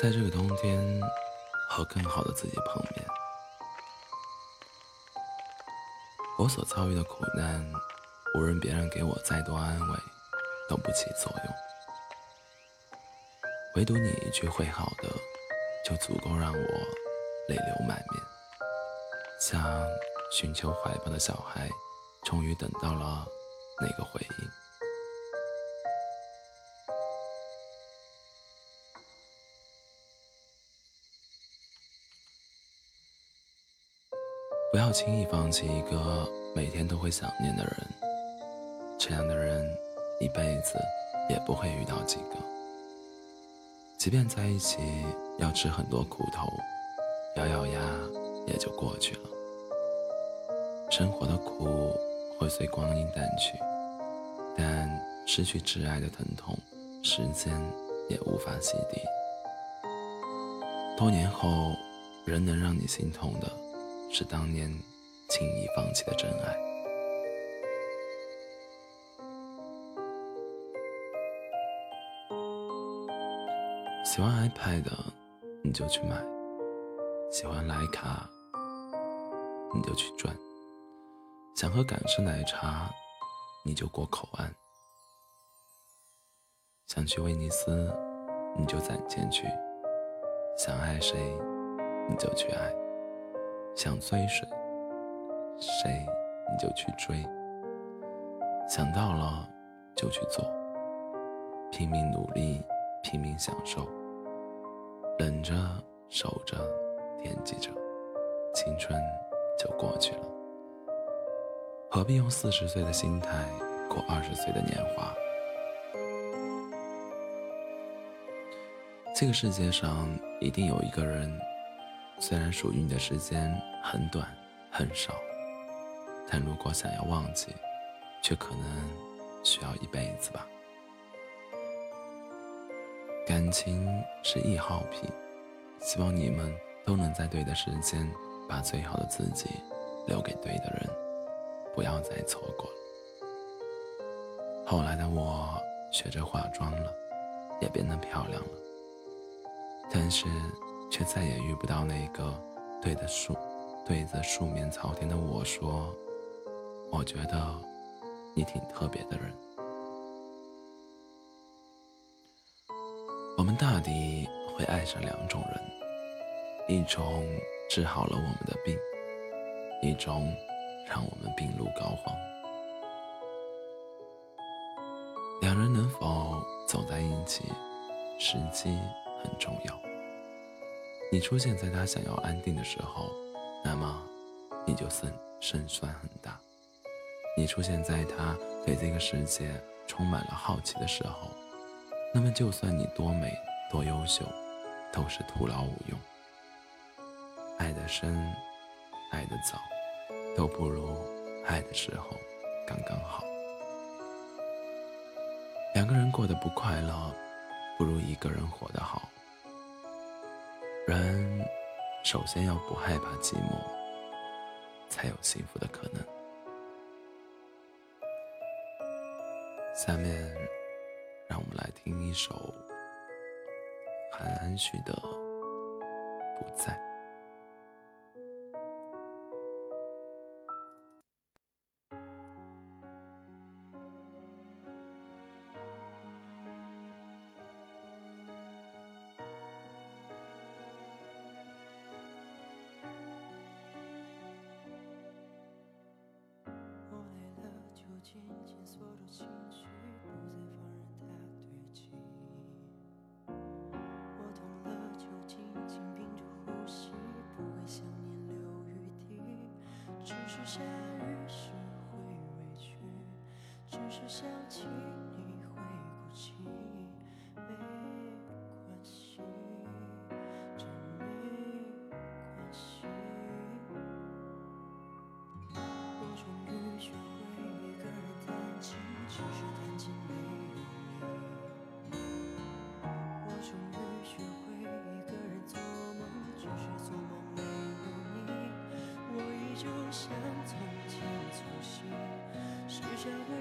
在这个冬天和更好的自己碰面。我所遭遇的苦难，无论别人给我再多安慰，都不起作用。唯独你一句会好的，就足够让我泪流满面，像寻求怀抱的小孩，终于等到了那个回应。不要轻易放弃一个每天都会想念的人，这样的人一辈子也不会遇到几个。即便在一起要吃很多苦头，咬咬牙也就过去了。生活的苦会随光阴淡去，但失去挚爱的疼痛，时间也无法洗涤。多年后，仍能让你心痛的。是当年轻易放弃的真爱。喜欢 iPad 你就去买，喜欢徕卡你就去赚，想喝港式奶茶你就过口岸，想去威尼斯你就攒钱去，想爱谁你就去爱。想追谁，谁你就去追。想到了就去做，拼命努力，拼命享受，忍着，守着，惦记着，青春就过去了。何必用四十岁的心态过二十岁的年华？这个世界上一定有一个人。虽然属于你的时间很短很少，但如果想要忘记，却可能需要一辈子吧。感情是易耗品，希望你们都能在对的时间，把最好的自己留给对的人，不要再错过了。后来的我学着化妆了，也变得漂亮了，但是。却再也遇不到那个对着树对着树面朝天的我说：“我觉得你挺特别的人。”我们大抵会爱上两种人，一种治好了我们的病，一种让我们病入膏肓。两人能否走在一起，时机很重要。你出现在他想要安定的时候，那么你就胜胜算很大；你出现在他对这个世界充满了好奇的时候，那么就算你多美多优秀，都是徒劳无用。爱的深，爱的早，都不如爱的时候刚刚好。两个人过得不快乐，不如一个人活得好。人首先要不害怕寂寞，才有幸福的可能。下面，让我们来听一首韩安旭的《不在》。只是下雨时会委屈只是想起你会哭泣没关系真没关系。我终于学会一个人弹琴只是弹琴奇迹，却始终。